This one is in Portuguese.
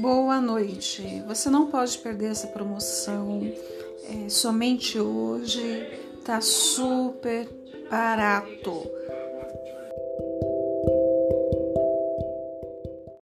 Boa noite. Você não pode perder essa promoção. É, somente hoje tá super barato.